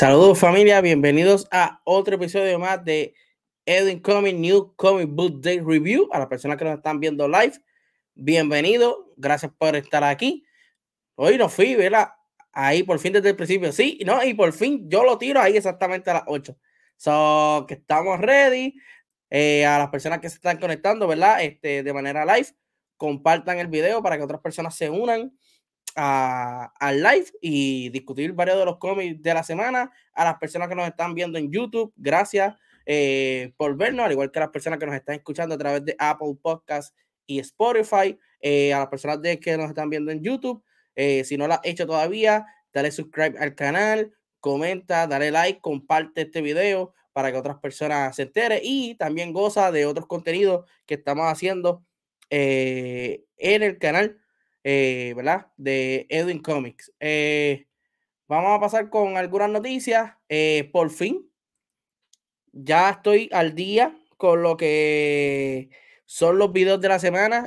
Saludos familia, bienvenidos a otro episodio más de Edwin Comic New Comic Book Day Review. A las personas que nos están viendo live, bienvenido, gracias por estar aquí. Hoy no fui, ¿verdad? Ahí por fin desde el principio, sí, no, y por fin yo lo tiro ahí exactamente a las 8. So, que estamos ready. Eh, a las personas que se están conectando, ¿verdad? Este, de manera live, compartan el video para que otras personas se unan al live y discutir varios de los cómics de la semana. A las personas que nos están viendo en YouTube, gracias eh, por vernos, al igual que a las personas que nos están escuchando a través de Apple Podcasts y Spotify. Eh, a las personas de que nos están viendo en YouTube, eh, si no lo has hecho todavía, dale subscribe al canal, comenta, dale like, comparte este video para que otras personas se enteren y también goza de otros contenidos que estamos haciendo en el canal eh, ¿verdad? De Edwin Comics. Eh, vamos a pasar con algunas noticias. Eh, por fin, ya estoy al día con lo que son los videos de la semana.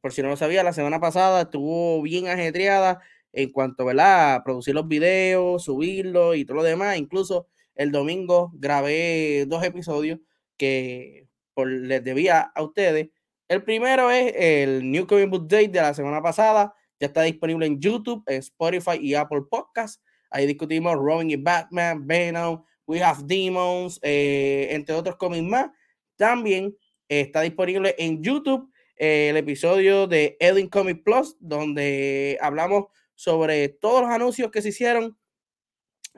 por si no lo sabía, la semana pasada estuvo bien ajetreada en cuanto a producir los videos, subirlos y todo lo demás. Incluso el domingo grabé dos episodios que les debía a ustedes. El primero es el New Comic Book Day de la semana pasada. Ya está disponible en YouTube, en Spotify y Apple Podcasts. Ahí discutimos Robin y Batman, Venom, We Have Demons, eh, entre otros cómics más. También está disponible en YouTube eh, el episodio de Edwin Comic Plus, donde hablamos sobre todos los anuncios que se hicieron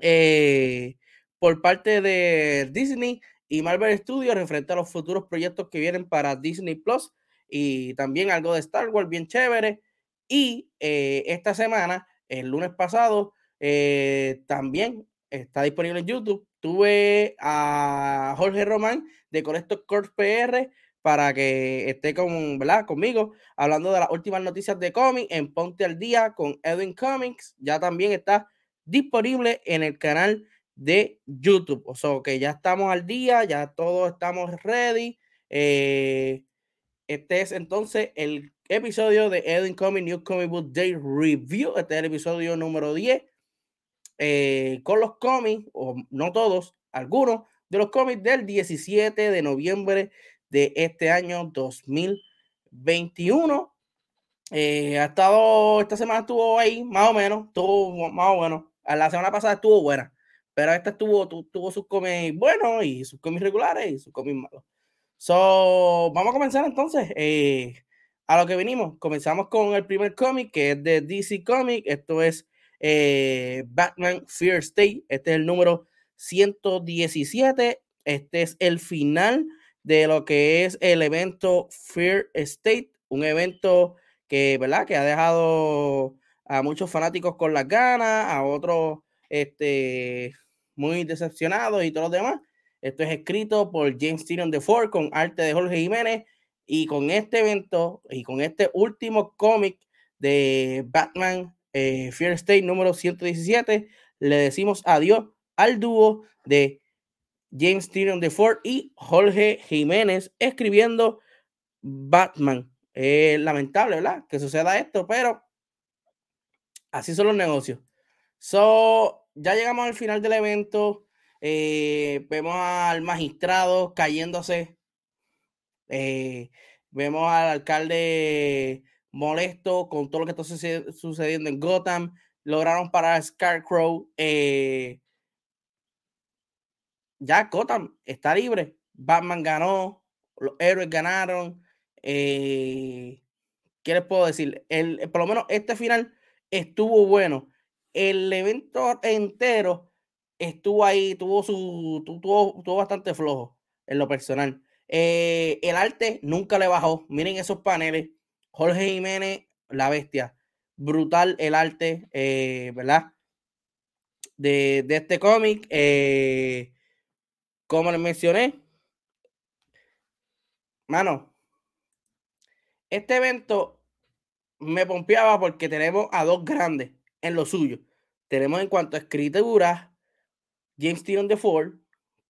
eh, por parte de Disney y Marvel Studios referente a los futuros proyectos que vienen para Disney Plus y también algo de Star Wars bien chévere. Y eh, esta semana, el lunes pasado, eh, también está disponible en YouTube. Tuve a Jorge Román de Correcto Corp PR para que esté con, ¿verdad? conmigo hablando de las últimas noticias de cómics en Ponte al Día con Edwin Comics. Ya también está disponible en el canal de YouTube. O sea que ya estamos al día, ya todos estamos ready. Eh, este es entonces el episodio de Edwin Comic New Comic Book Day Review. Este es el episodio número 10. Eh, con los cómics, o no todos, algunos de los cómics del 17 de noviembre de este año 2021. Eh, ha estado, esta semana estuvo ahí, más o menos, estuvo más o menos. La semana pasada estuvo buena, pero esta tuvo, tuvo sus cómics buenos y sus cómics regulares y sus cómics malos. So, vamos a comenzar entonces eh, a lo que venimos. Comenzamos con el primer cómic que es de DC Comic. Esto es eh, Batman Fear State. Este es el número 117. Este es el final de lo que es el evento Fear State, un evento que, ¿verdad? que ha dejado a muchos fanáticos con las ganas, a otros este, muy decepcionados y todos los demás. Esto es escrito por James Tyrion de Ford con arte de Jorge Jiménez. Y con este evento y con este último cómic de Batman eh, Fear State número 117, le decimos adiós al dúo de James Tyrion de Ford y Jorge Jiménez escribiendo Batman. Es lamentable, ¿verdad? Que suceda esto, pero así son los negocios. So, ya llegamos al final del evento. Eh, vemos al magistrado cayéndose. Eh, vemos al alcalde molesto con todo lo que está sucediendo en Gotham. Lograron parar a Scarecrow. Eh, ya Gotham está libre. Batman ganó. Los héroes ganaron. ¿Qué les puedo decir? El, por lo menos este final estuvo bueno. El evento entero estuvo ahí, tuvo su, tuvo, tuvo bastante flojo en lo personal. Eh, el arte nunca le bajó. Miren esos paneles. Jorge Jiménez, la bestia. Brutal el arte, eh, ¿verdad? De, de este cómic. Eh, como les mencioné, mano, este evento me pompeaba porque tenemos a dos grandes en lo suyo. Tenemos en cuanto a escritura, James Steven de Ford,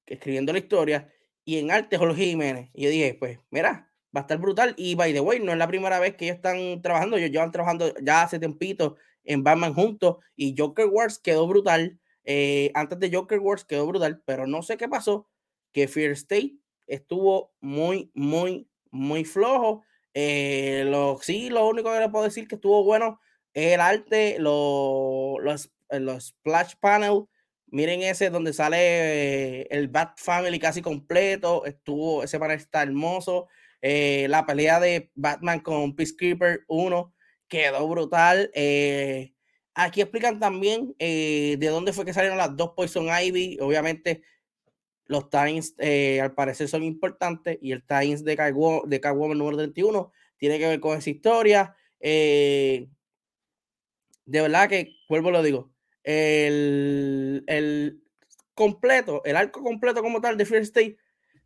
escribiendo la historia, y en arte Jorge Jiménez. Y yo dije, pues, mira, va a estar brutal. Y by the way, no es la primera vez que ellos están trabajando, ellos llevan trabajando ya hace tiempito en Batman juntos, y Joker Wars quedó brutal. Eh, antes de Joker Wars quedó brutal, pero no sé qué pasó, que Fear State estuvo muy, muy, muy flojo. Eh, lo, sí, lo único que le puedo decir que estuvo bueno el arte, los, los, splash panel. Miren ese donde sale el Bat Family casi completo. Estuvo, ese panel está hermoso. Eh, la pelea de Batman con Peacekeeper 1 quedó brutal. Eh, Aquí explican también eh, de dónde fue que salieron las dos Poison Ivy. Obviamente, los Times eh, al parecer son importantes y el Times de Catwoman, número 31 tiene que ver con esa historia. Eh, de verdad que, vuelvo lo digo, el, el, completo, el arco completo como tal de Fear State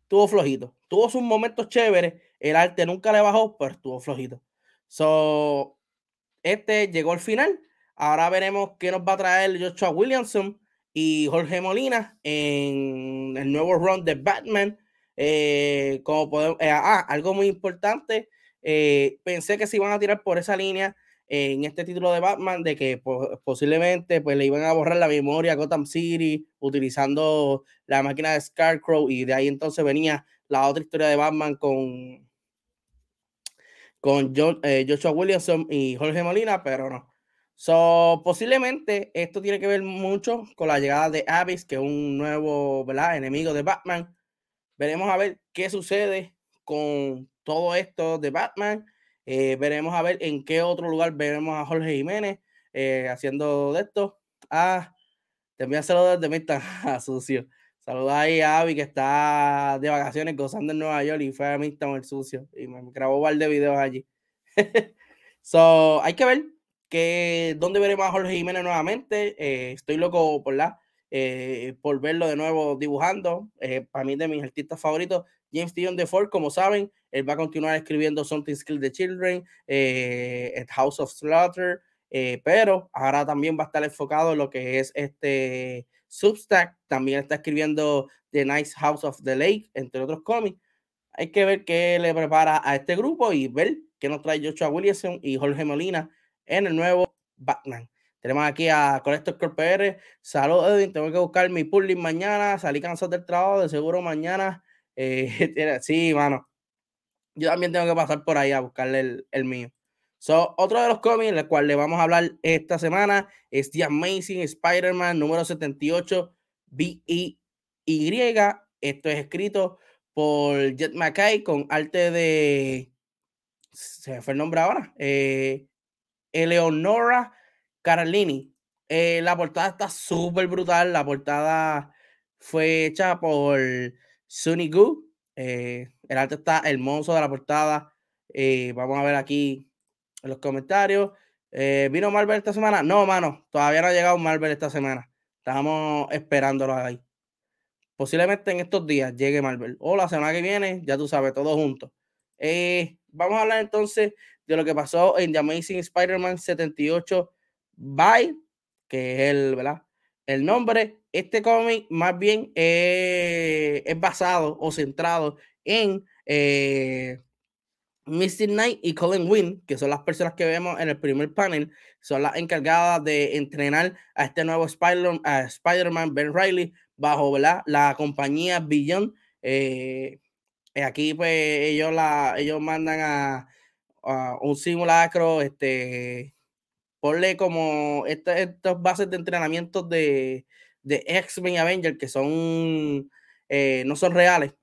tuvo flojito. Tuvo sus momentos chéveres. El arte nunca le bajó, pero estuvo flojito. So, este llegó al final Ahora veremos qué nos va a traer Joshua Williamson y Jorge Molina en el nuevo run de Batman. Eh, como podemos, eh, ah, algo muy importante. Eh, pensé que se iban a tirar por esa línea en este título de Batman, de que posiblemente pues, le iban a borrar la memoria a Gotham City utilizando la máquina de Scarecrow y de ahí entonces venía la otra historia de Batman con, con Joshua Williamson y Jorge Molina, pero no. So, posiblemente esto tiene que ver mucho con la llegada de Abyss, que es un nuevo enemigo de Batman. Veremos a ver qué sucede con todo esto de Batman. Eh, veremos a ver en qué otro lugar veremos a Jorge Jiménez eh, haciendo de esto. Ah, te envío saludos desde Midtown, sucio. Saludos ahí a Abby que está de vacaciones gozando en Nueva York y fue a Midtown el sucio y me grabó un par de videos allí. so, hay que ver que dónde veremos a Jorge Jiménez nuevamente. Eh, estoy loco por la eh, por verlo de nuevo dibujando. Eh, para mí de mis artistas favoritos, James Dion de Ford, como saben, él va a continuar escribiendo Something Skill the Children, eh, House of Slaughter, pero ahora también va a estar enfocado en lo que es este Substack. También está escribiendo The Nice House of the Lake, entre otros cómics. Hay que ver qué le prepara a este grupo y ver qué nos trae Joshua Williamson y Jorge Molina en el nuevo Batman. Tenemos aquí a Colector PR. Saludos, Edwin. Tengo que buscar mi pulling mañana. Salí cansado del trabajo. De seguro mañana. Eh, sí, mano. Yo también tengo que pasar por ahí a buscarle el, mío. So, otro de los cómics, el cual le vamos a hablar esta semana, es The Amazing Spider-Man número 78, B-E-Y. Esto es escrito por Jet McKay con arte de. Se fue el nombre ahora. Eh, Eleonora Carlini. Eh, la portada está súper brutal. La portada fue hecha por Sunny Goo. Eh, el arte está hermoso de la portada. Eh, vamos a ver aquí en los comentarios. ¿Vino Marvel esta semana? No, mano. Todavía no ha llegado Marvel esta semana. Estamos esperándolo ahí. Posiblemente en estos días llegue Marvel. O la semana que viene, ya tú sabes, todos juntos. vamos a hablar entonces de lo que pasó en The Amazing Spider-Man 78 by, que es el, ¿verdad? El nombre. Este cómic más bien eh, es basado o centrado en eh, Misty Knight y Colin Wynn, que son las personas que vemos en el primer panel, son las encargadas de entrenar a este nuevo Spider-Man, Ben Riley, bajo la compañía Beyond. Eh, aquí pues ellos, la, ellos mandan a un simulacro, este, ponle como estas bases de entrenamiento de, de X-Men y Avenger que son, eh, no son reales,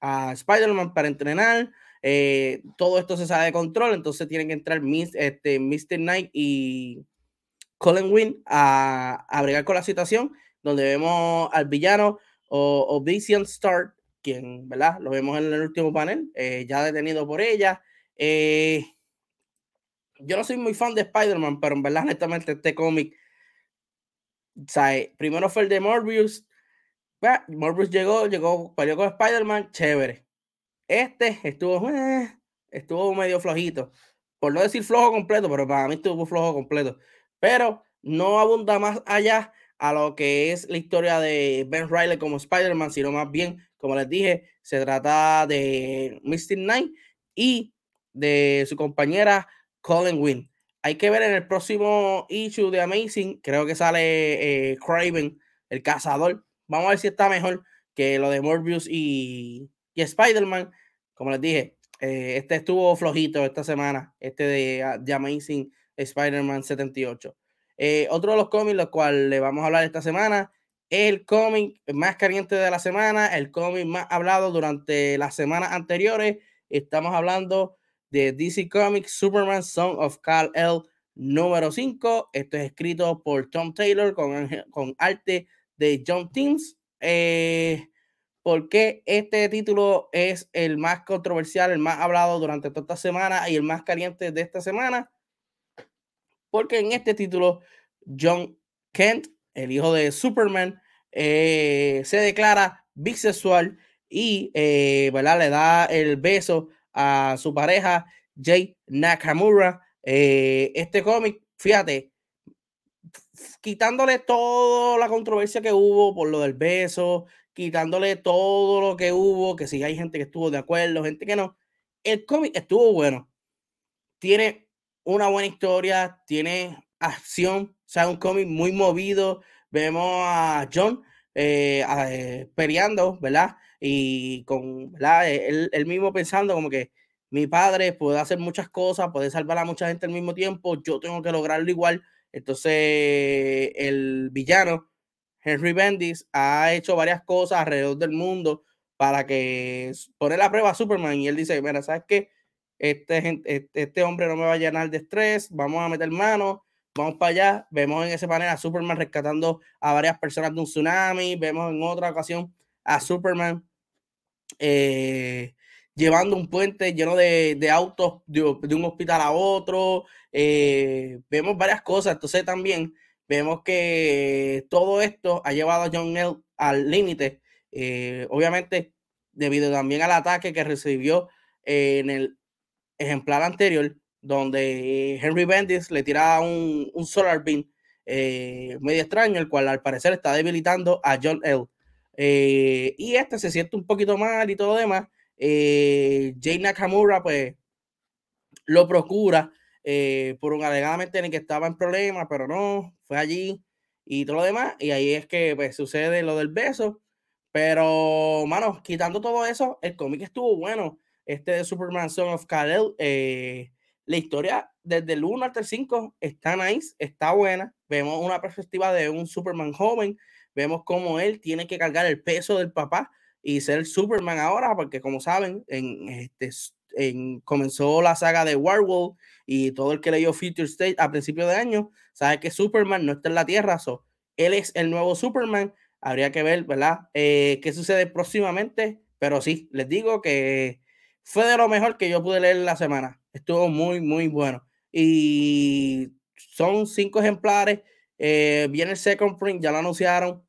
a Spider-Man para entrenar. Eh, todo esto se sale de control, entonces tienen que entrar este, Mr. Knight y Colin Wynn a, a bregar con la situación, donde vemos al villano o Obsidian Star, quien, ¿verdad? Lo vemos en el último panel, eh, ya detenido por ella. Yo no soy muy fan de Spider-Man, pero en verdad, honestamente, este cómic, primero fue el de Morbius. Morbius llegó, llegó, peleó con Spider-Man, chévere. Este estuvo, eh, estuvo medio flojito. Por no decir flojo completo, pero para mí estuvo flojo completo. Pero no abunda más allá a lo que es la historia de Ben Riley como Spider-Man, sino más bien, como les dije, se trata de Mystic Knight y de su compañera Colin Wynn. Hay que ver en el próximo issue de Amazing, creo que sale eh, Craven, el cazador. Vamos a ver si está mejor que lo de Morbius y, y Spider-Man. Como les dije, eh, este estuvo flojito esta semana, este de, ah, de Amazing Spider-Man 78. Eh, otro de los cómics, los cuales le vamos a hablar esta semana, es el cómic más caliente de la semana, el cómic más hablado durante las semanas anteriores. Estamos hablando de DC Comics Superman Song of Kal El número 5. Esto es escrito por Tom Taylor con, con arte de John Teams. Eh, ¿Por qué este título es el más controversial, el más hablado durante toda esta semana y el más caliente de esta semana? Porque en este título, John Kent, el hijo de Superman, eh, se declara bisexual y eh, le da el beso a su pareja Jay Nakamura. Eh, este cómic, fíjate, quitándole toda la controversia que hubo por lo del beso, quitándole todo lo que hubo, que si hay gente que estuvo de acuerdo, gente que no, el cómic estuvo bueno. Tiene una buena historia, tiene acción, o sea, un cómic muy movido. Vemos a John eh, eh, peleando, ¿verdad? Y con, ¿verdad? Él, mismo pensando como que mi padre puede hacer muchas cosas, puede salvar a mucha gente al mismo tiempo, yo tengo que lograrlo igual. Entonces, el villano, Henry Bendis, ha hecho varias cosas alrededor del mundo para que poner la prueba a Superman. Y él dice, mira, ¿sabes qué? Este, este, este hombre no me va a llenar de estrés, vamos a meter mano, vamos para allá. Vemos en ese panel a Superman rescatando a varias personas de un tsunami, vemos en otra ocasión a Superman eh, llevando un puente lleno de, autos de, un hospital a otro. Eh, vemos varias cosas. Entonces también vemos que todo esto ha llevado a John L al límite. Eh, obviamente, debido también al ataque que recibió en el ejemplar anterior, donde Henry Bendis le tira un, solar beam medio extraño, el cual al parecer está debilitando a John L. Eh, y este se siente un poquito mal y todo demás. Eh, Jay Nakamura, pues, lo procura eh, por un alegadamente en el que estaba en problemas, pero no, fue allí y todo lo demás. Y ahí es que pues, sucede lo del beso. Pero, mano, quitando todo eso, el cómic estuvo bueno. Este de Superman Son of Kal-El, la historia desde el 1 hasta el 5 está nice, está buena. Vemos una perspectiva de un Superman joven vemos cómo él tiene que cargar el peso del papá y ser Superman ahora, porque como saben, en, este, en, comenzó la saga de Werewolf y todo el que leyó Future State a principio de año sabe que Superman no está en la Tierra, so, él es el nuevo Superman. Habría que ver, ¿verdad? Eh, ¿Qué sucede próximamente? Pero sí, les digo que fue de lo mejor que yo pude leer la semana. Estuvo muy, muy bueno. Y son cinco ejemplares. Eh, viene el second print, ya lo anunciaron.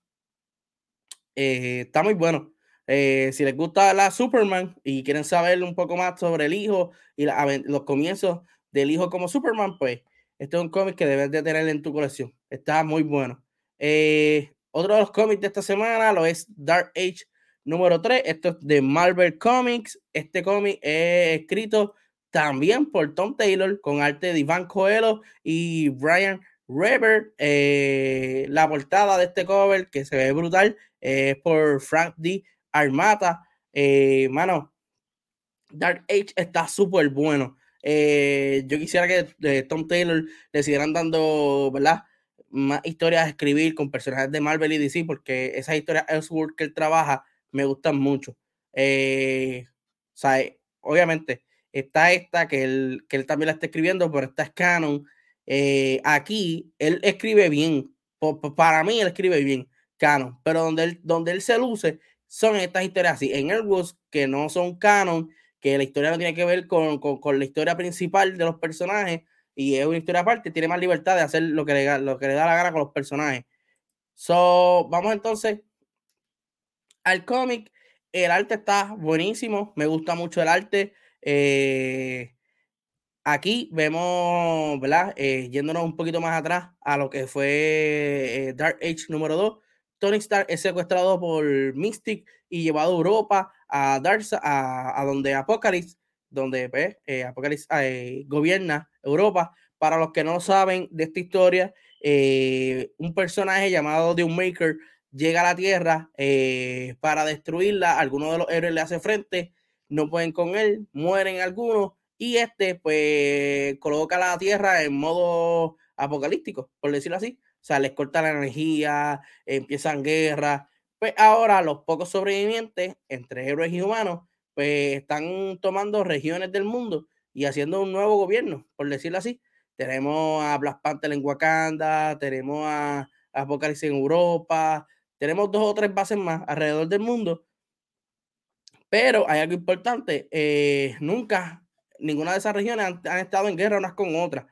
Eh, está muy bueno. Eh, si les gusta la Superman y quieren saber un poco más sobre el hijo y los comienzos del hijo como Superman, pues este es un cómic que debes de tener en tu colección. Está muy bueno. Eh, otro de los cómics de esta semana lo es Dark Age número 3. Esto es de Marvel Comics. Este cómic es escrito también por Tom Taylor con arte de Ivan Coelho y Brian Reber. la portada de este cover que se ve brutal es por Frank D. Armata. Eh, mano, Dark Age está súper bueno. Eh, yo quisiera que eh, Tom Taylor le siguieran dando, ¿verdad? Más historias a escribir con personajes de Marvel y DC, porque esas historias Elseworld que él trabaja me gustan mucho. sea, obviamente, está esta que él, que él también la está escribiendo, pero esta es canon. Aquí él escribe bien. para mí, él escribe bien canon, pero donde él, donde él se luce son estas historias así. En Airwoods, que no son canon, que la historia no tiene que ver con, con, la historia principal de los personajes y es una historia aparte, tiene más libertad de hacer lo que le, lo que le da la gana con los personajes. So, vamos entonces al cómic. El arte está buenísimo, me gusta mucho el arte. Eh, aquí vemos, ¿verdad? Eh, yéndonos un poquito más atrás a lo que fue eh, Dark Age número 2. Tony Stark es secuestrado por Mystic y llevado a Europa, a Darza, a, donde Apocalypse, donde pues, Apocalypse gobierna Europa. Para los que no saben de esta historia, un personaje llamado The Maker llega a la Tierra para destruirla. Alguno de los héroes le hace frente no pueden con él, mueren algunos y este pues coloca la Tierra en modo apocalíptico, por decirlo así. O sea, les corta la energía, empiezan guerras. Pues ahora los pocos sobrevivientes, entre héroes y humanos, pues están tomando regiones del mundo y haciendo un nuevo gobierno, por decirlo así. Tenemos a Black Panther en Wakanda, tenemos a Apocalipsis en Europa, tenemos dos o tres bases más alrededor del mundo pero hay algo importante, eh, nunca ninguna de esas regiones han, estado en guerra unas con otras.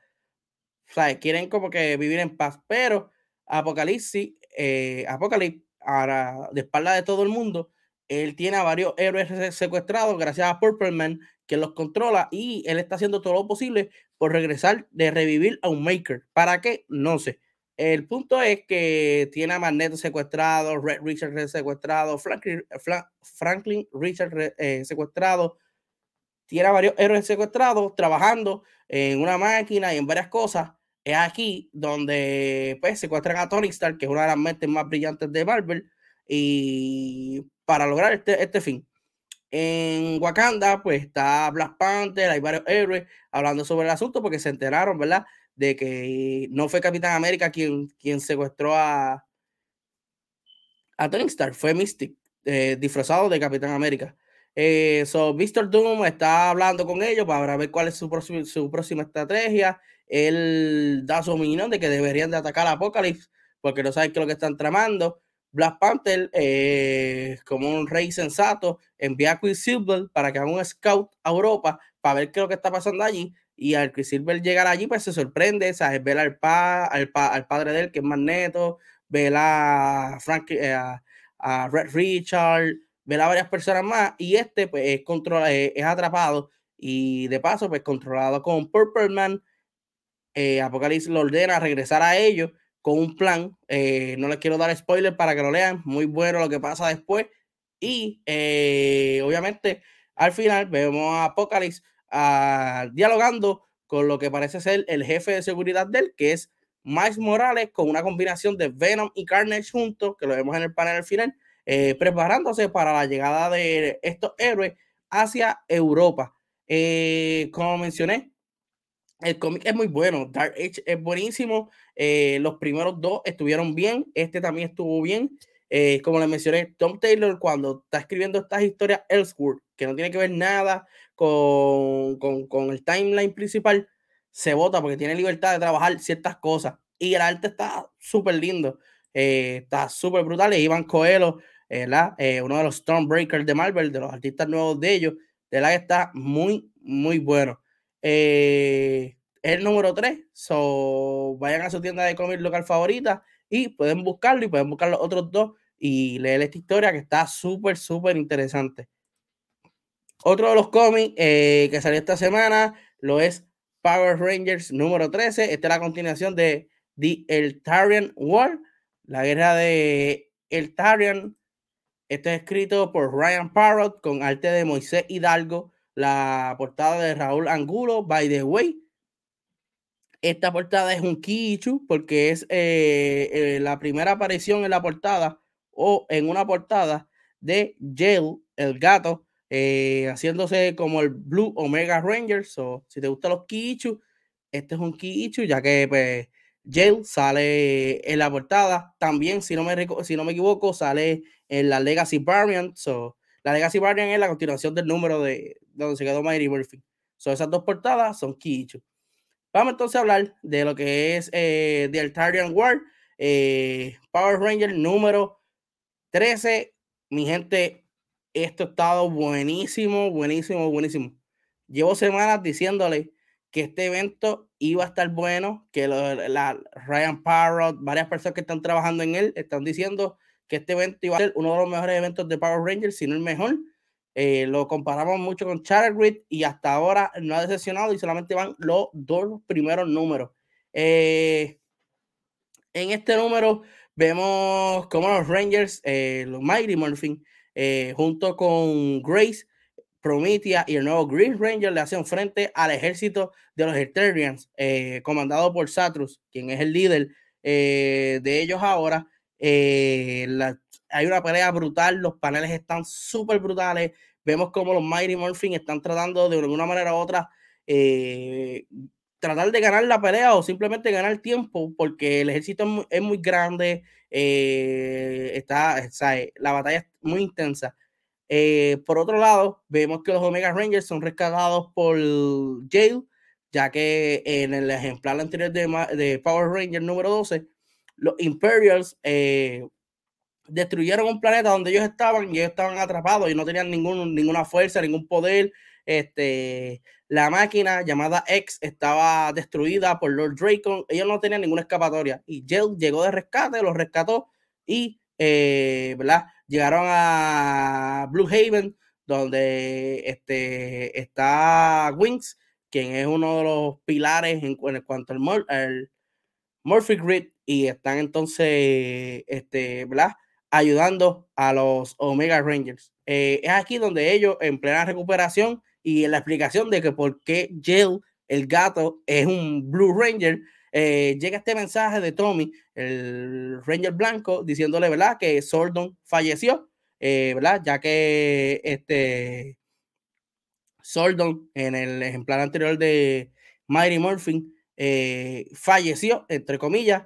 O sea, quieren como que vivir en paz, pero Apocalipsis, eh, Apocalipsis, ahora de espalda de todo el mundo, él tiene a varios héroes secuestrados gracias a Purple Man, que los controla y él está haciendo todo lo posible por regresar, de revivir a un Maker. ¿Para qué? No sé. El punto es que tiene a Magneto secuestrado, Red Richard secuestrado, Franklin, Franklin Richard eh, secuestrado. Tiene a varios héroes secuestrados trabajando en una máquina y en varias cosas. Es aquí donde pues, secuestran a Tony Stark, que es una de las mentes más brillantes de Marvel, y para lograr este, este fin. En Wakanda, pues está Black Panther, hay varios héroes hablando sobre el asunto porque se enteraron, ¿verdad? de que no fue Capitán América quien, quien secuestró a, a Tony Stark, fue Mystic, eh, disfrazado de Capitán América. Eh, so, Mr. Doom está hablando con ellos para ver cuál es su, próxima estrategia. Él da su opinión de que deberían de atacar a Apocalypse porque no saben qué es lo que están tramando. Black Panther, eh, como un rey sensato, envía a Quicksilver para que haga un scout a Europa para ver qué es lo que está pasando allí. Y al Quicksilver llegar allí, pues se sorprende, ¿sabes? Ver al, pa, al, al padre de él, que es Magneto, ver a, Frank, eh, a, Red Richard, ver a varias personas más. Y este, pues, es, controla, es, atrapado. Y de paso, pues, controlado con Purple Man. Eh, Apocalipsis lo ordena regresar a ellos con un plan. Eh, no les quiero dar spoiler para que lo lean. Muy bueno lo que pasa después. Y obviamente, al final, vemos a Apocalipsis dialogando con lo que parece ser el jefe de seguridad de él, que es Miles Morales, con una combinación de Venom y Carnage juntos, que lo vemos en el panel al final, eh, preparándose para la llegada de estos héroes hacia Europa. Eh, como mencioné, el cómic es muy bueno, Dark Age es buenísimo, eh, los primeros dos estuvieron bien, este también estuvo bien. como les mencioné, Tom Taylor cuando está escribiendo estas historias Elseworld, que no tiene que ver nada con, con, el timeline principal, se vota porque tiene libertad de trabajar ciertas cosas. Y el arte está súper lindo, está súper brutal. Y Iván Coelho, eh, eh, uno de los Stormbreakers de Marvel, de los artistas nuevos de ellos, de la que está muy, muy bueno. es el número 3, so vayan a su tienda de cómics local favorita y pueden buscarlo y pueden buscar los otros dos y leer esta historia que está súper, súper interesante. Otro de los cómics eh, que salió esta semana lo es Power Rangers número 13. Esta es la continuación de The Eltarian War, la guerra de Eltarian. Este es escrito por Ryan Parrott con arte de Moisés Hidalgo, la portada de Raúl Angulo, by the way. Esta portada es un Kichu porque es eh, eh, la primera aparición en la portada o en una portada de Jail, el gato, eh, haciéndose como el Blue Omega Rangers. O si te gustan los Kiichu, este es un Kiichu, ya que pues, Jail sale en la portada. También, si no me, si no me equivoco, sale en la Legacy Variant. So, la Legacy Variant es la continuación del número de, donde se quedó Mighty Murphy. So, esas dos portadas son Kiichu. Vamos entonces a hablar de lo que es eh, The Altarian War, eh, Power Ranger número 13, mi gente, esto ha estado buenísimo, buenísimo, buenísimo. Llevo semanas diciéndole que este evento iba a estar bueno, que la, Ryan Parrott, varias personas que están trabajando en él, están diciendo que este evento iba a ser uno de los mejores eventos de Power Rangers, si no el mejor. Eh, lo comparamos mucho con Grid y hasta ahora no ha decepcionado y solamente van los dos primeros números. Eh, en este número vemos como los Rangers, eh, los Mighty Morphin, junto con Grace, Promethea y el nuevo Green Ranger le hacen frente al ejército de los Eternians, comandado por Satrus, quien es el líder de ellos ahora. La, hay una pelea brutal, los paneles están súper brutales. Vemos como los Mighty Morphin están tratando de alguna manera u otra eh, tratar de ganar la pelea o simplemente ganar tiempo, porque el ejército es muy, grande, eh, está, la batalla es muy intensa. Eh, por otro lado, vemos que los Omega Rangers son rescatados por Jail, ya que en el ejemplar anterior de, de Power Ranger número 12, los Imperials destruyeron un planeta donde ellos estaban y ellos estaban atrapados y no tenían ningún, ninguna fuerza, ningún poder. Este, la máquina llamada X estaba destruida por Lord Dracon. Ellos no tenían ninguna escapatoria. Y Jill llegó de rescate, los rescató y eh, ¿verdad? llegaron a Blue Haven, donde este, está Wings, quien es uno de los pilares en, cuanto al, al Murphy Grid. Y están entonces, este, ¿verdad? ayudando a los Omega Rangers. Eh, es aquí donde ellos, en plena recuperación y en la explicación de que por qué Jill, el gato, es un Blue Ranger, eh, llega este mensaje de Tommy, el Ranger blanco, diciéndole, ¿verdad?, que Sordon falleció, eh, ¿verdad?, ya que este Sordon, en el ejemplar anterior de Mighty Morphin, falleció, entre comillas,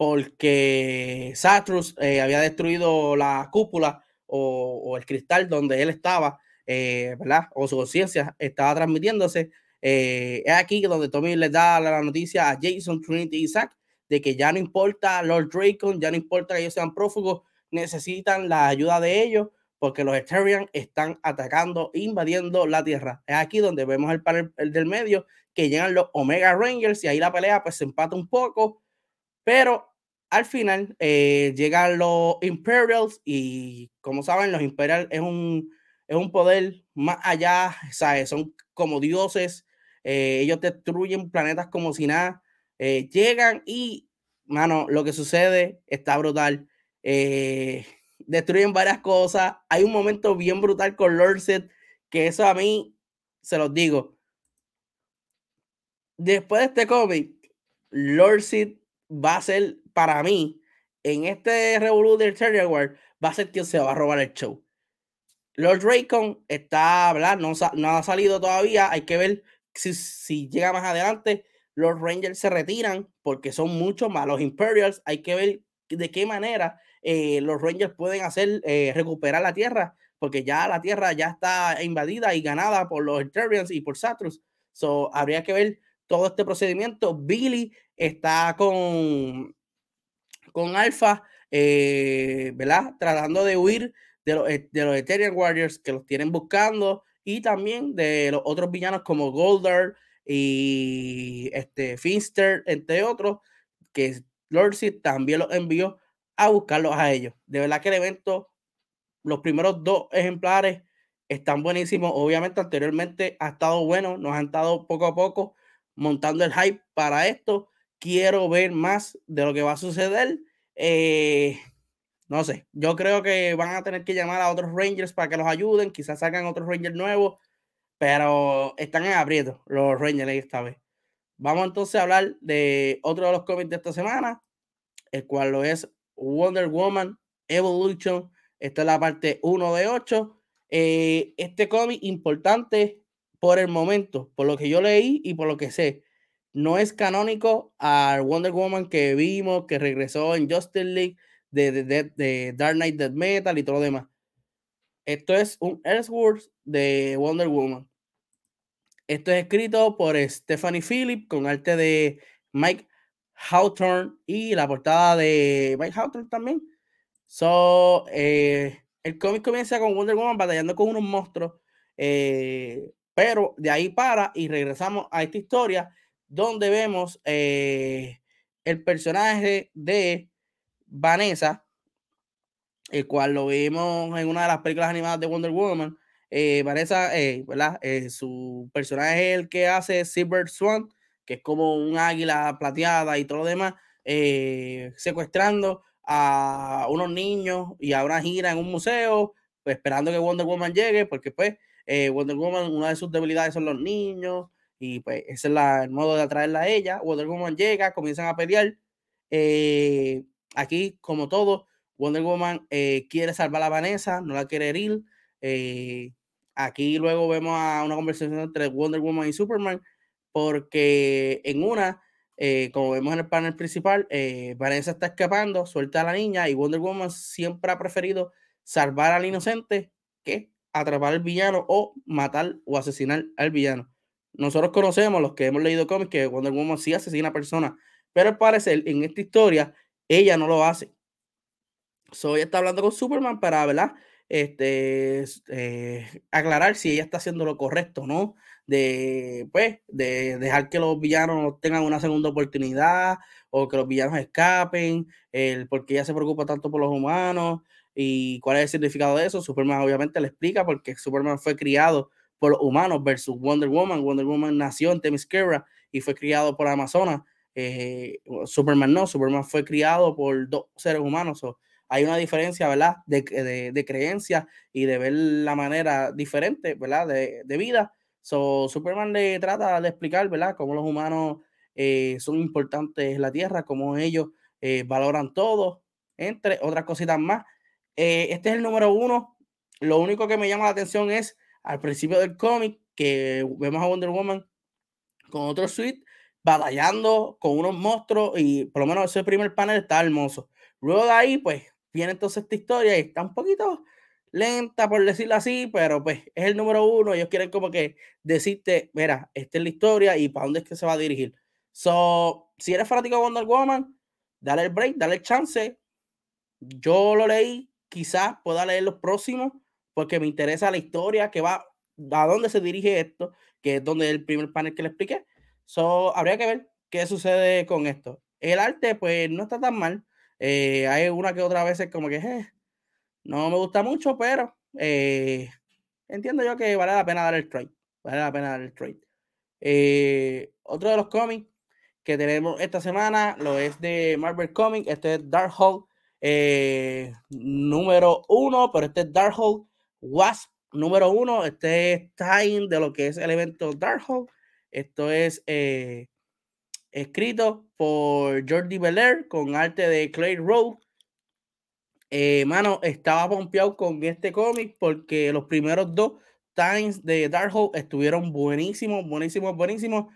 porque Satrus eh, había destruido la cúpula o, el cristal donde él estaba, eh, ¿verdad? O su conciencia estaba transmitiéndose. Eh, es aquí donde Tommy le da la noticia a Jason, Trinity y Isaac de que ya no importa Lord Dracon, ya no importa que ellos sean prófugos, necesitan la ayuda de ellos porque los Eterian están atacando, invadiendo la Tierra. Es aquí donde vemos el panel del medio que llegan los Omega Rangers y ahí la pelea pues se empata un poco, pero al final eh, llegan los Imperials y como saben, los Imperials es un, es un poder más allá, ¿sabes? son como dioses, eh, ellos destruyen planetas como si nada, eh, llegan y, mano, lo que sucede está brutal. destruyen varias cosas. Hay un momento bien brutal con Lord Set, que eso a mí, se los digo. Después de este cómic, Lord Sid va a ser para mí, en este Revolution del Terrier War, va a ser quien se va a robar el show. Lord Raycon está. No, no ha salido todavía. Hay que ver si, si, llega más adelante. Los Rangers se retiran porque son mucho más. Los Imperials, hay que ver de qué manera eh, los Rangers pueden hacer eh, recuperar la tierra, porque ya la tierra ya está invadida y ganada por los Eternians y por Satrus. So, habría que ver todo este procedimiento. Billy está con con Alpha, eh, ¿verdad? Tratando de huir de los, eh, de los Ethereum Warriors que los tienen buscando y también de los otros villanos como Goldar y este Finster, entre otros, que Lord Seed también los envió a buscarlos a ellos. De verdad que el evento, los primeros dos ejemplares están buenísimos. Obviamente anteriormente ha estado bueno, nos han estado poco a poco montando el hype para esto quiero ver más de lo que va a suceder. Eh, no sé, yo creo que van a tener que llamar a otros Rangers para que los ayuden, quizás sacan otros Rangers nuevos, pero están en aprieto los Rangers esta vez. Vamos entonces a hablar de otro de los cómics de esta semana, el cual lo es Wonder Woman Evolution. Esta es la parte 1 de 8. Eh, este cómic importante por el momento, por lo que yo leí y por lo que sé no es canónico al Wonder Woman que vimos, que regresó en Justice League, de, Dark Knight Dead Metal y todo lo demás. Esto es un Elseworlds de Wonder Woman. Esto es escrito por Stephanie Phillip con arte de Mike Hawthorne y la portada de Mike Hawthorne también. So, eh, el cómic comienza con Wonder Woman batallando con unos monstruos, eh, pero de ahí para y regresamos a esta historia donde vemos eh, el personaje de Vanessa, el cual lo vimos en una de las películas animadas de Wonder Woman. Vanessa, ¿verdad? su personaje es el que hace Silver Swan, que es como un águila plateada y todo lo demás, secuestrando a unos niños y a una gira en un museo, pues, esperando que Wonder Woman llegue, porque pues eh, Wonder Woman, una de sus debilidades son los niños, y pues ese es el modo de atraerla a ella. Wonder Woman llega, comienzan a pelear. Eh, aquí, como todo, Wonder Woman eh, quiere salvar a Vanessa, no la quiere herir. aquí luego vemos una conversación entre Wonder Woman y Superman, porque en una como vemos en el panel principal, Vanessa está escapando, suelta a la niña y Wonder Woman siempre ha preferido salvar al inocente que atrapar al villano o matar o asesinar al villano. Nosotros conocemos, los que hemos leído cómics, que Wonder Woman sí asesina a personas, pero al parecer en esta historia ella no lo hace. So, ella está hablando con Superman para, ¿verdad? Este, eh, aclarar si ella está haciendo lo correcto, ¿no? de, pues, de dejar que los villanos tengan una segunda oportunidad o que los villanos escapen, el por qué ella se preocupa tanto por los humanos y cuál es el significado de eso. Superman obviamente le explica porque Superman fue criado por humanos versus Wonder Woman. Wonder Woman nació en Themyscira y fue criado por Amazonas. Eh, Superman no, Superman fue criado por dos seres humanos. hay una diferencia, ¿verdad? De, de, de creencia y de ver la manera diferente, ¿verdad? De, de vida So, Superman le trata de explicar, ¿verdad?, cómo los humanos eh, son importantes en la Tierra, cómo ellos eh, valoran todo, entre otras cositas más. Eh, este es el número uno. Lo único que me llama la atención es al principio del cómic que vemos a Wonder Woman con otro suite batallando con unos monstruos y por lo menos ese primer panel está hermoso. Luego de ahí, pues, viene entonces esta historia y está un poquito lenta, por decirlo así, pero pues es el número uno. Ellos quieren como que decirte, mira, esta es la historia y para dónde es que se va a dirigir. So, si eres fanático de Wonder Woman, dale el break, dale el chance. Yo lo leí, quizás pueda leer los próximos, porque me interesa la historia que va, a dónde se dirige esto, que es donde el primer panel que le expliqué. So, habría que ver qué sucede con esto. El arte, pues, no está tan mal. Eh, hay una que otra vez como que, eh, no me gusta mucho, pero eh, entiendo yo que vale la pena dar el trade. Vale la pena dar el trade. Eh, otro de los cómics que tenemos esta semana lo es de Marvel Comics. Este es Darkhold eh, número uno, pero este es Darkhold Wasp número uno. Este es time de lo que es el evento Darkhold. Esto es escrito por Jordi Belair con arte de Clay Rowe eh, mano, estaba pompeado con este cómic porque los primeros dos times de Darkhold estuvieron buenísimos, buenísimos, buenísimos.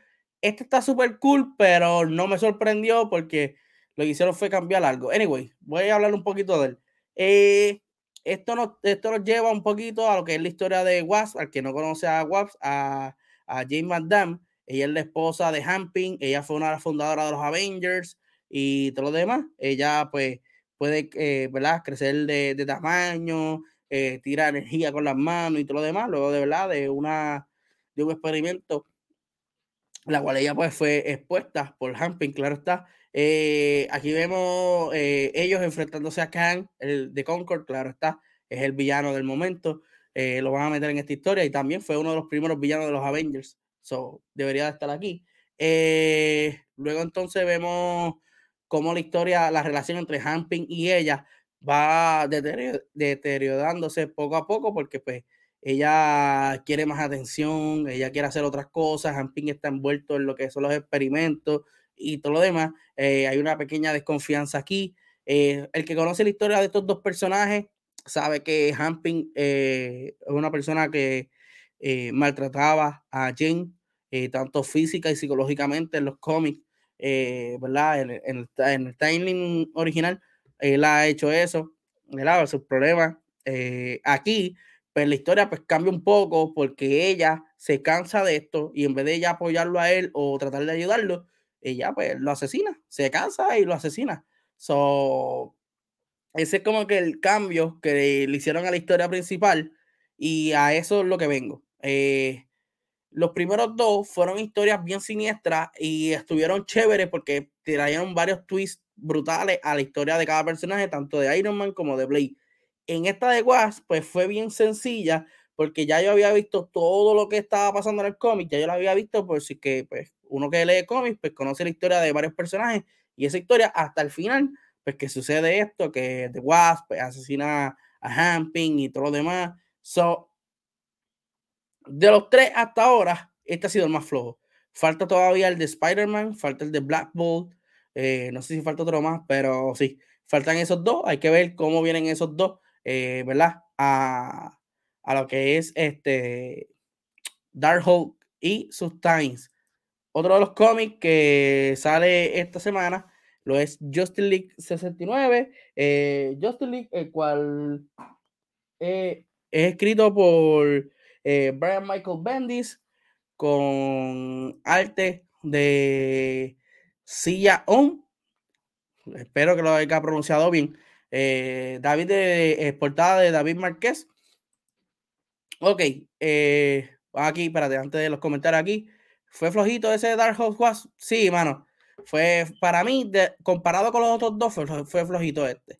Este está súper cool, pero no me sorprendió porque lo que hicieron fue cambiar algo. Anyway, voy a hablar un poquito de él. Eh, esto, nos, esto nos lleva un poquito a lo que es la historia de Wasp. Al que no conoce a Wasp, a, a Jane Damme. Ella es la esposa de Hamping. Ella fue una de las fundadoras de los Avengers y todo lo demás. Ella, pues, puede eh, ¿verdad? crecer de, de tamaño, eh, tirar energía con las manos y todo lo demás, luego de verdad de una de un experimento, la cual ella pues fue expuesta por Hamping, claro está. Eh, aquí vemos ellos enfrentándose a Khan, el de Concord, claro está, es el villano del momento. lo van a meter en esta historia y también fue uno de los primeros villanos de los Avengers. So, debería de estar aquí. luego entonces vemos cómo la historia, la relación entre Hamping y ella va deteriorándose poco a poco porque pues ella quiere más atención, ella quiere hacer otras cosas, Hamping está envuelto en lo que son los experimentos y todo lo demás. Eh, hay una pequeña desconfianza aquí. Eh, el que conoce la historia de estos dos personajes sabe que Hamping eh, es una persona que maltrataba a Jane, tanto física y psicológicamente en los cómics. ¿verdad? En, en, el timing original, él ha hecho eso, ¿verdad? Sus problemas. Aquí, pues la historia pues cambia un poco porque ella se cansa de esto y en vez de ella apoyarlo a él o tratar de ayudarlo, ella pues lo asesina, se cansa y lo asesina. So, ese es como que el cambio que le hicieron a la historia principal y a eso es lo que vengo. Eh, los primeros dos fueron historias bien siniestras y estuvieron chéveres porque trajeron varios twists brutales a la historia de cada personaje, tanto de Iron Man como de Blade. En esta de Wasp, pues fue bien sencilla porque ya yo había visto todo lo que estaba pasando en el cómic, ya yo lo había visto, por si que pues uno que lee cómics, pues conoce la historia de varios personajes y esa historia hasta el final, pues que sucede esto, que The Wasp pues, asesina a Hamping y todo lo demás. So, de los tres hasta ahora, este ha sido el más flojo. Falta todavía el de Spider-Man, falta el de Black Bolt, eh, no sé si falta otro más, pero sí, faltan esos dos. Hay que ver cómo vienen esos dos, eh, ¿verdad? A, a, lo que es este Darkhold y sus Times. Otro de los cómics que sale esta semana lo es Justice League 69. Eh, Justice League, el cual es escrito por eh, Brian Michael Bendis con arte de Silla On. Espero que lo haya pronunciado bien. Eh, David de eh, portada de David Márquez. Ok, aquí, espérate, antes de los comentarios aquí. ¿Fue flojito ese Dark Horse Sí, mano. Fue para mí, comparado con los otros dos, fue flojito este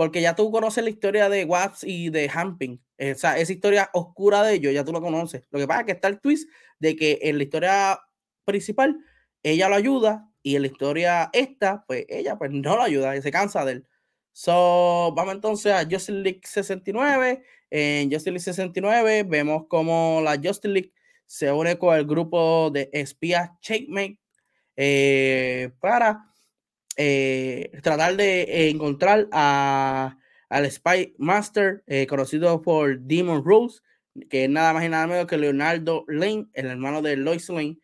porque ya tú conoces la historia de Watts y de Hamping. Eh, o sea, esa historia oscura de ellos, ya tú lo conoces. Lo que pasa es que está el twist de que en la historia principal ella lo ayuda y en la historia esta, pues ella pues no lo ayuda y se cansa de él. So, vamos entonces a Justice League 69. En Justice League 69 vemos como la Justice League se une con el grupo de espías Checkmate eh, para eh, tratar de encontrar a, al Spy Master, eh, conocido por Demon Rose, que es nada más y nada menos que Leonardo Lane, el hermano de Lois Lane.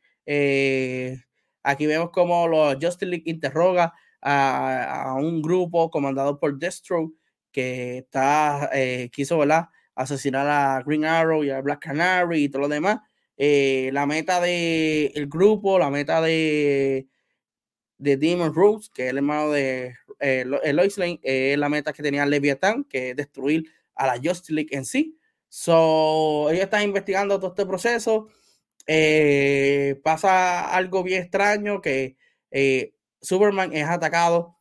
Aquí vemos como los Justice League interroga a, un grupo comandado por Destro que está, quiso ¿verdad? asesinar a Green Arrow y a Black Canary y todo lo demás. La meta del el grupo, la meta de de Demon Rose, que es el hermano de eh, Lois Lane, es la meta que tenía Leviathan, que es destruir a la Justice League en sí. So, ellos están investigando todo este proceso. Eh, pasa algo bien extraño que eh, Superman es atacado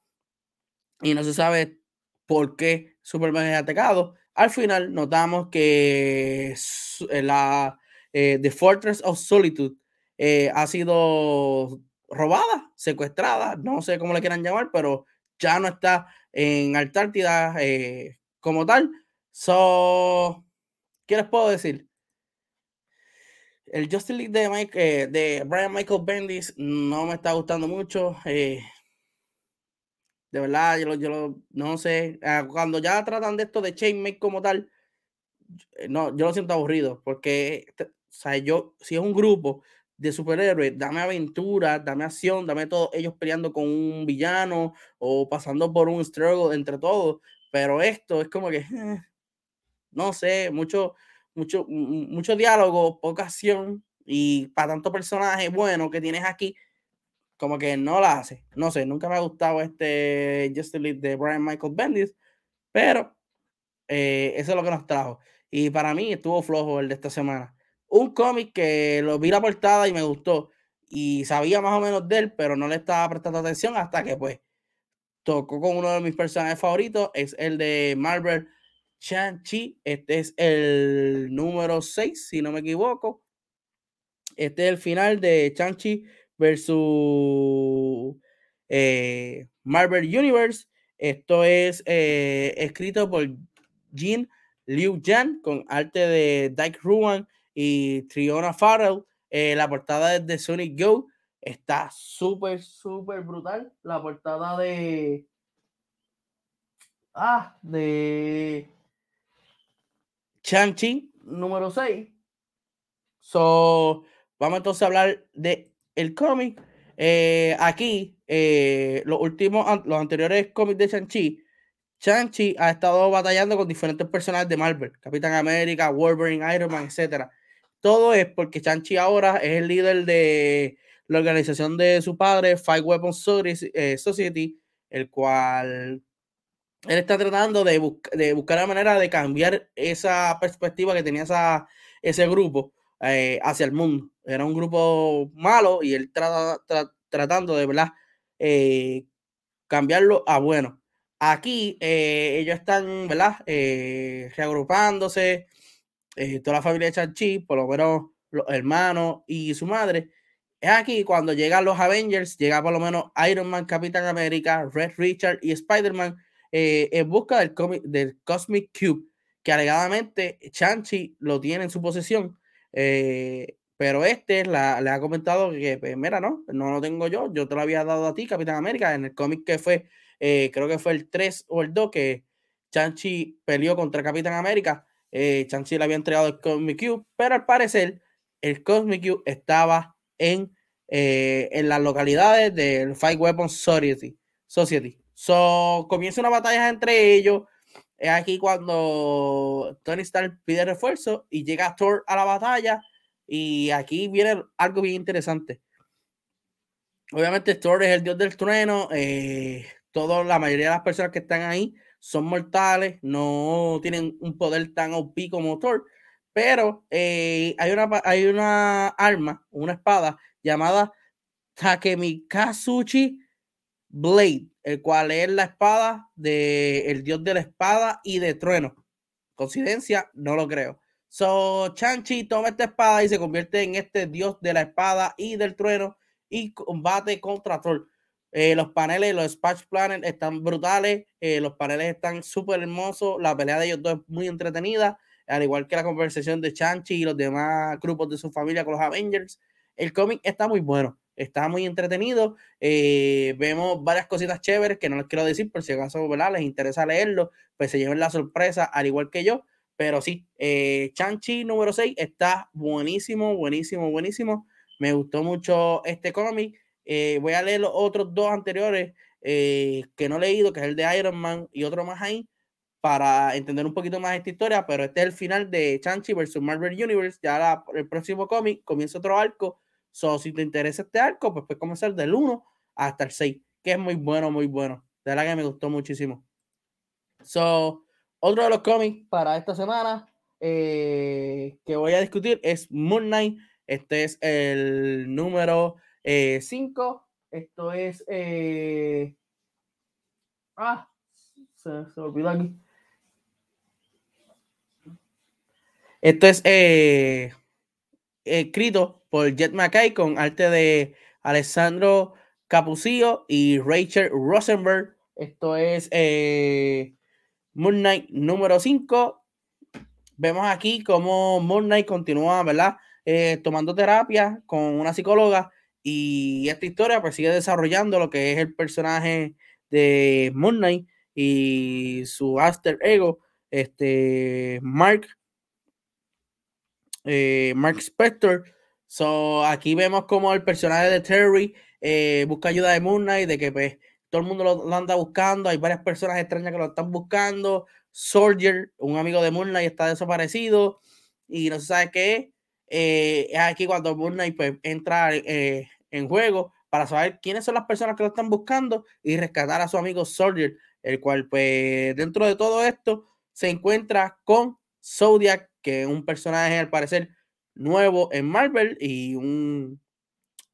y no se sabe por qué Superman es atacado. Al final notamos que la The Fortress of Solitude ha sido robada, secuestrada, no sé cómo le quieran llamar, pero ya no está en Antártida eh, como tal. So, ¿qué les puedo decir? El Justin League de, Mike, eh, de Brian Michael Bendis no me está gustando mucho. Eh, de verdad, yo, no sé. Ah, cuando ya tratan de esto de Chainmate como tal, no, yo lo siento aburrido. Porque, sea, yo, si es un grupo de superhéroes, dame aventura, dame acción, dame todo, ellos peleando con un villano o pasando por un struggle entre todos, pero esto es como que, eh, no sé, mucho, mucho, mucho diálogo, poca acción y para tanto personaje bueno que tienes aquí, como que no la hace, no sé, nunca me ha gustado este Justice League de Brian Michael Bendis, pero eh, eso es lo que nos trajo. Y para mí estuvo flojo el de esta semana un cómic que lo vi la portada y me gustó y sabía más o menos de él, pero no le estaba prestando atención hasta que pues tocó con uno de mis personajes favoritos, es el de Marvel Chan-Chi. Este es el número 6, si no me equivoco. Este es el final de Chan-Chi versus eh, Marvel Universe. Esto es eh, escrito por Jin Liu Jan con arte de Dyke Ruan y Triona Farrell. Eh, la portada de Sonic Go está súper, súper brutal. La portada de. Ah, de. Chanchi, número 6. So, vamos entonces a hablar de el cómic. Eh, aquí, eh, los últimos, los anteriores cómics de Chanchi Chanchi ha estado batallando con diferentes personajes de Marvel, Capitán América, Wolverine, Iron Man, etcétera. Todo es porque Chanchi ahora es el líder de la organización de su padre, Five Weapons eh, Society, el cual él está tratando de, buscar la manera de cambiar esa perspectiva que tenía esa, ese grupo eh, hacia el mundo. Era un grupo malo y él trata, tratando de ¿verdad? Eh, cambiarlo a bueno. Aquí ellos están ¿verdad? reagrupándose, toda la familia de Chanchi, por lo menos los hermanos y su madre. Es aquí cuando llegan los Avengers, llega por lo menos Iron Man, Capitán América, Red Richard y Spider-Man eh, en busca del, del Cosmic Cube, que alegadamente Chanchi lo tiene en su posesión. Eh, pero este le ha comentado que, pues, mira, no, no lo tengo yo, yo te lo había dado a ti, Capitán América, en el cómic que fue, eh, creo que fue el 3 o el 2, que Chanchi peleó contra Capitán América. Chanchi le había entregado el Cosmic Cube, pero al parecer el Cosmic Cube estaba en, en las localidades del Five Weapons Society. Society. So, comienza una batalla entre ellos. Es aquí cuando Tony Stark pide refuerzo y llega Thor a la batalla. Y aquí viene algo bien interesante. Obviamente, Thor es el dios del trueno. Eh, la mayoría de las personas que están ahí son mortales, no tienen un poder tan OP como Thor. Pero eh, hay, una, hay una arma, una espada llamada Takemikazuchi Blade, el cual es la espada del el dios de la espada y de trueno. Coincidencia, no lo creo. So, Chanchi toma esta espada y se convierte en este dios de la espada y del trueno y combate contra Thor. Eh, los paneles, los Splash Planet están brutales, eh, los paneles están súper hermosos, la pelea de ellos dos es muy entretenida, al igual que la conversación de Chanchi y los demás grupos de su familia con los Avengers. El cómic está muy bueno está muy entretenido. Eh, vemos varias cositas chéveres que no les quiero decir, por si acaso ¿verdad? les interesa leerlo, pues se lleven la sorpresa, al igual que yo. Pero sí, eh, Chanchi número 6 está buenísimo, buenísimo, buenísimo. Me gustó mucho este cómic. Eh, voy a leer los otros dos anteriores eh, que no he leído, que es el de Iron Man y otro más ahí, para entender un poquito más esta historia. Pero este es el final de Chanchi versus Marvel Universe. Ya el próximo cómic comienza otro arco So, si te interesa este arco, pues puedes comenzar del 1 hasta el 6, que es muy bueno, muy bueno. De verdad que me gustó muchísimo. So, otro de los cómics para esta semana eh, que voy a discutir es Moon Knight. Este es el número 5. Eh, Esto es. Eh, ah, se, se olvidó aquí. Esto es escrito por Jet McKay con arte de Alessandro Capucillo y Rachel Rosenberg. Esto es eh, Moon Knight número 5. Vemos aquí cómo Moon Knight continúa, ¿verdad? Eh, tomando terapia con una psicóloga y esta historia pues sigue desarrollando lo que es el personaje de Moon Knight y su alter ego, este Mark eh, Mark Spector. So, aquí vemos como el personaje de Terry eh, busca ayuda de Moon Knight, de que pues, todo el mundo lo, anda buscando, hay varias personas extrañas que lo están buscando. Soldier, un amigo de Moon Knight, está desaparecido y no se sabe qué eh, es. aquí cuando Moon Knight pues, entra en juego para saber quiénes son las personas que lo están buscando y rescatar a su amigo Soldier, el cual pues dentro de todo esto se encuentra con Zodiac que es un personaje al parecer nuevo en Marvel y un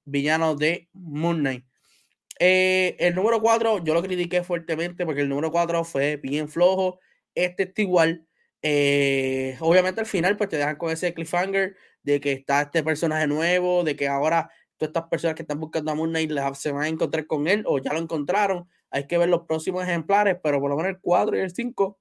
villano de Moon Knight. Eh, el número 4 yo lo critiqué fuertemente porque el número 4 fue bien flojo. Este está igual. Eh, obviamente al final pues te dejan con ese cliffhanger de que está este personaje nuevo, de que ahora estas personas que están buscando a Moon Knight se van a encontrar con él o ya lo encontraron. Hay que ver los próximos ejemplares, pero por lo menos el 4 y el 5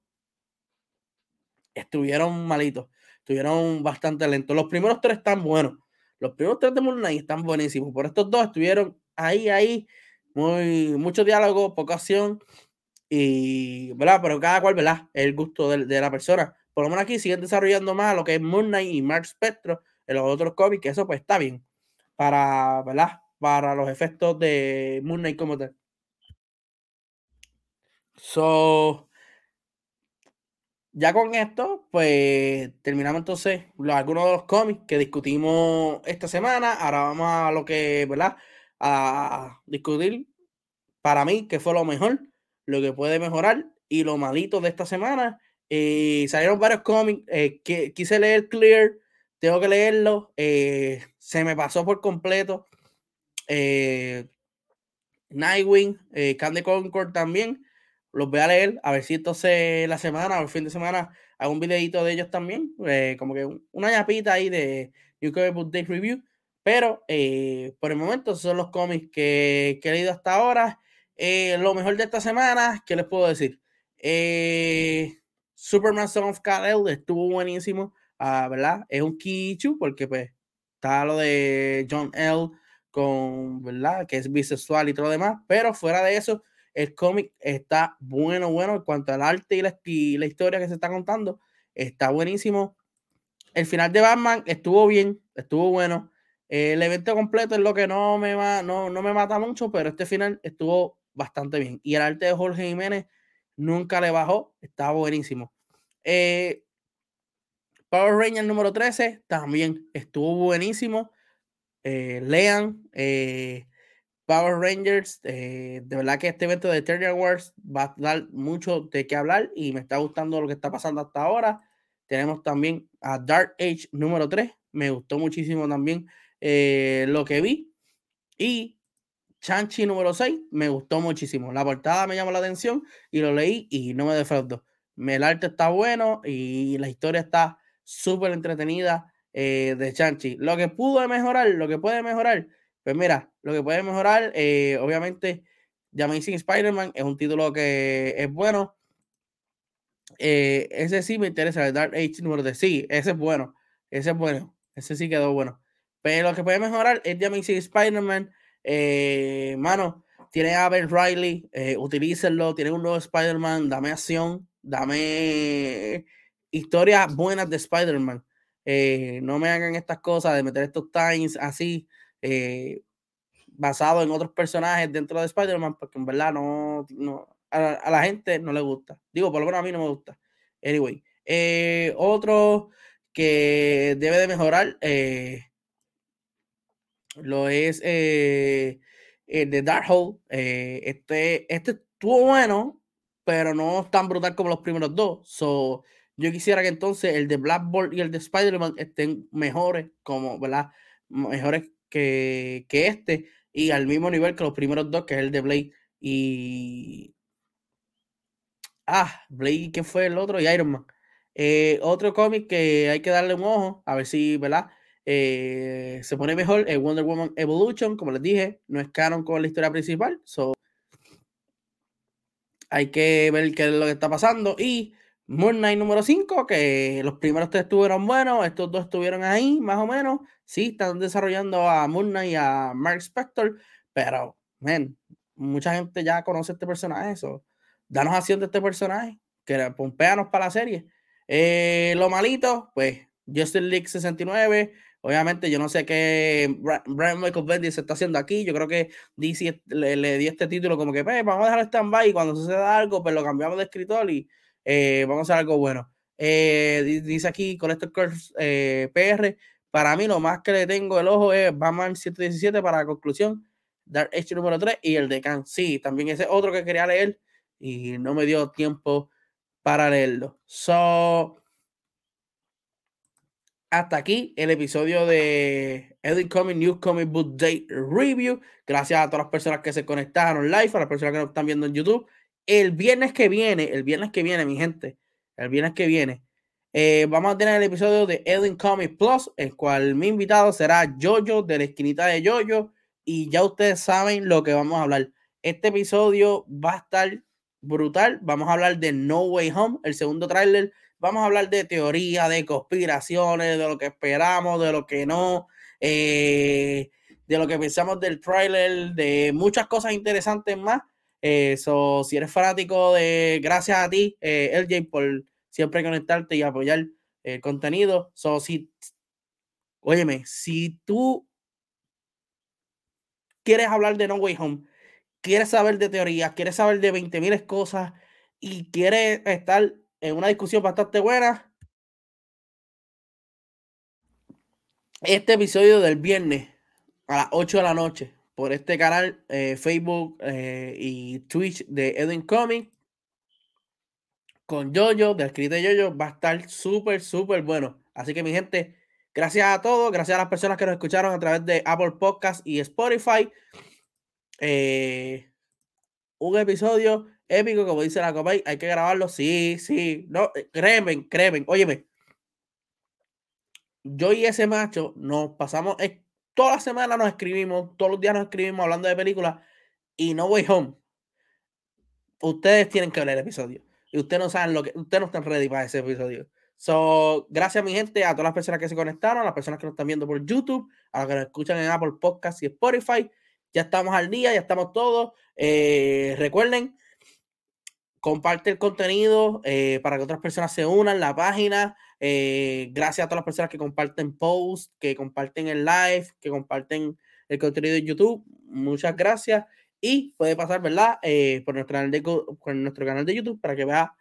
estuvieron malitos estuvieron bastante lentos. Los primeros tres están buenos. Los primeros tres de Moon Knight están buenísimos. Por estos dos estuvieron ahí, ahí. Muy, mucho diálogo, poca acción. Y, ¿verdad? Pero cada cual, ¿verdad? El gusto de, la persona. Por lo menos aquí siguen desarrollando más lo que es Moon Knight y Mark Spectro en los otros cómics, que eso pues está bien. Para, ¿verdad? Para los efectos de Moon Knight como tal. So, ya con esto, pues terminamos entonces algunos de los cómics que discutimos esta semana. Ahora vamos a lo que, ¿verdad? A discutir para mí qué fue lo mejor, lo que puede mejorar y lo malito de esta semana. Eh, salieron varios cómics eh, quise leer Clear, tengo que leerlo. Eh, se me pasó por completo. Nightwing, Candy Concord también. Los voy a leer, a ver si entonces la semana o el fin de semana hago un videito de ellos también. como que una ñapita ahí de Comic Book Day Review. Pero por el momento son los cómics que, he leído hasta ahora. lo mejor de esta semana, ¿qué les puedo decir? Eh, Superman Son of kal estuvo buenísimo, ah, ¿verdad? Es un Kichu porque pues está lo de John L. con, ¿verdad? Que es bisexual y todo lo demás, pero fuera de eso, el cómic está bueno, bueno en cuanto al arte y la, historia que se está contando, está buenísimo. El final de Batman estuvo bien, estuvo bueno. El evento completo es lo que no me, no, no me mata mucho, pero este final estuvo bastante bien. Y el arte de Jorge Jiménez nunca le bajó, estaba buenísimo. Eh, Power Rangers número 13 también estuvo buenísimo. Eh, lean eh, Power Rangers. de verdad que este evento de Eternal Wars va a dar mucho de qué hablar y me está gustando lo que está pasando hasta ahora. Tenemos también a Dark Age número 3. Me gustó muchísimo también lo que vi. Y Chanchi número 6 me gustó muchísimo. La portada me llamó la atención y lo leí y no me defraudó. El arte está bueno y la historia está súper entretenida eh, de Chanchi. Lo que pudo mejorar, lo que puede mejorar, pues mira, lo que puede mejorar, eh, obviamente, The Amazing Spider-Man es un título que es bueno. Eh, ese sí me interesa, el Dark Age número de sí, ese es bueno, ese es bueno, ese sí quedó bueno. Pero lo que puede mejorar es The Amazing Spider-Man mano, tiene a Ben Riley, utilícenlo, tiene un nuevo Spider-Man, dame acción, dame historias buenas de Spider-Man. Eh, no me hagan estas cosas de meter estos times así, eh, basado en otros personajes dentro de Spider-Man, porque en verdad no, no a, la gente no le gusta. Digo, por lo menos a mí no me gusta. Anyway, otro que debe de mejorar, eh, lo es eh, el de Darkhold. Eh, este, este estuvo bueno, pero no tan brutal como los primeros dos. So, yo quisiera que entonces el de Blackboard y el de Spider-Man estén mejores, como, ¿verdad? Mejores que, que este, y al mismo nivel que los primeros dos, que es el de Blade y. Ah, Blade, ¿qué fue el otro? Y Iron Man. Eh, otro cómic que hay que darle un ojo, a ver si, ¿verdad? Eh, se pone mejor el Wonder Woman Evolution, como les dije, no es canon con la historia principal, so hay que ver qué es lo que está pasando. Y Moon Knight número 5, que los primeros tres estuvieron buenos, estos dos estuvieron ahí, más o menos. Sí, están desarrollando a Moon Knight y a Mark Spector, pero, man, mucha gente ya conoce este personaje, eso. Danos acción de este personaje, que pompeanos para la serie. Eh, lo malito, pues, Justin League 69, Obviamente, yo no sé qué Brian Michael Bendis está haciendo aquí. Yo creo que DC le, dio este título como que, pues, vamos a dejar stand-by y cuando suceda algo, pues lo cambiamos de escritor y eh, vamos a algo bueno. Eh, dice aquí este Curse eh, PR, para mí lo más que le tengo el ojo es Batman 117 para la conclusión, Dark Age número 3 y el de Khan. Sí, también ese otro que quería leer y no me dio tiempo para leerlo. So, hasta aquí el episodio de Edit Comic News Comic Book Day Review. Gracias a todas las personas que se conectaron live, a las personas que nos están viendo en YouTube. El viernes que viene, el viernes que viene, mi gente, el viernes que viene, eh, vamos a tener el episodio de Edit Comic Plus, el cual mi invitado será Jojo de la esquinita de Jojo. Y ya ustedes saben lo que vamos a hablar. Este episodio va a estar brutal. Vamos a hablar de No Way Home, el segundo tráiler vamos a hablar de teoría, de conspiraciones, de lo que esperamos, de lo que no, eh, de lo que pensamos del trailer, de muchas cosas interesantes más. Eso, eh, si eres fanático de, gracias a ti, eh, LJ, por siempre conectarte y apoyar el contenido. So, si, óyeme, si tú quieres hablar de No Way Home, quieres saber de teorías, quieres saber de 20.000 cosas y quieres estar en una discusión bastante buena. Este episodio del viernes a las 8 de la noche por este canal, eh, Facebook eh, y Twitch de Edwin Comic. con Yoyo, del escrito de Yoyo, va a estar súper, súper bueno. Así que mi gente, gracias a todos, gracias a las personas que nos escucharon a través de Apple Podcast y Spotify. Eh, un episodio épico, como dice la Copay, hay que grabarlo, sí, sí, no, créeme, créeme, óyeme, yo y ese macho nos pasamos, toda la semana nos escribimos, todos los días nos escribimos hablando de películas y No Way Home. Ustedes tienen que ver el episodio y ustedes no saben lo que, ustedes no están ready para ese episodio. So, gracias mi gente, a todas las personas que se conectaron, a las personas que nos están viendo por YouTube, a los que nos escuchan en Apple Podcast y Spotify. Ya estamos al día, ya estamos todos. Eh, recuerden, comparte el contenido eh, para que otras personas se unan la página. Eh, gracias a todas las personas que comparten posts, que comparten el live, que comparten el contenido de YouTube. Muchas gracias. Y puede pasar, ¿verdad? Eh, por, nuestro canal de, por nuestro canal de YouTube para que vea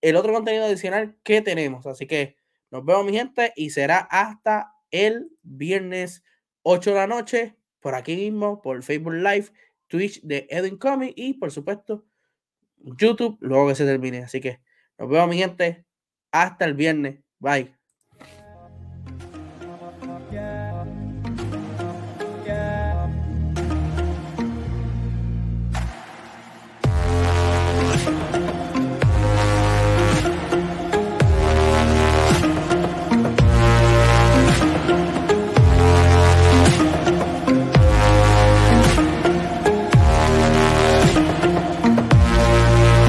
el otro contenido adicional que tenemos. Así que nos vemos, mi gente, y será hasta el viernes 8 de la noche, por aquí mismo, por Facebook Live, Twitch de Edwin Comic y, por supuesto, YouTube luego que se termine. Así que nos vemos, mi gente. Hasta el viernes. Bye.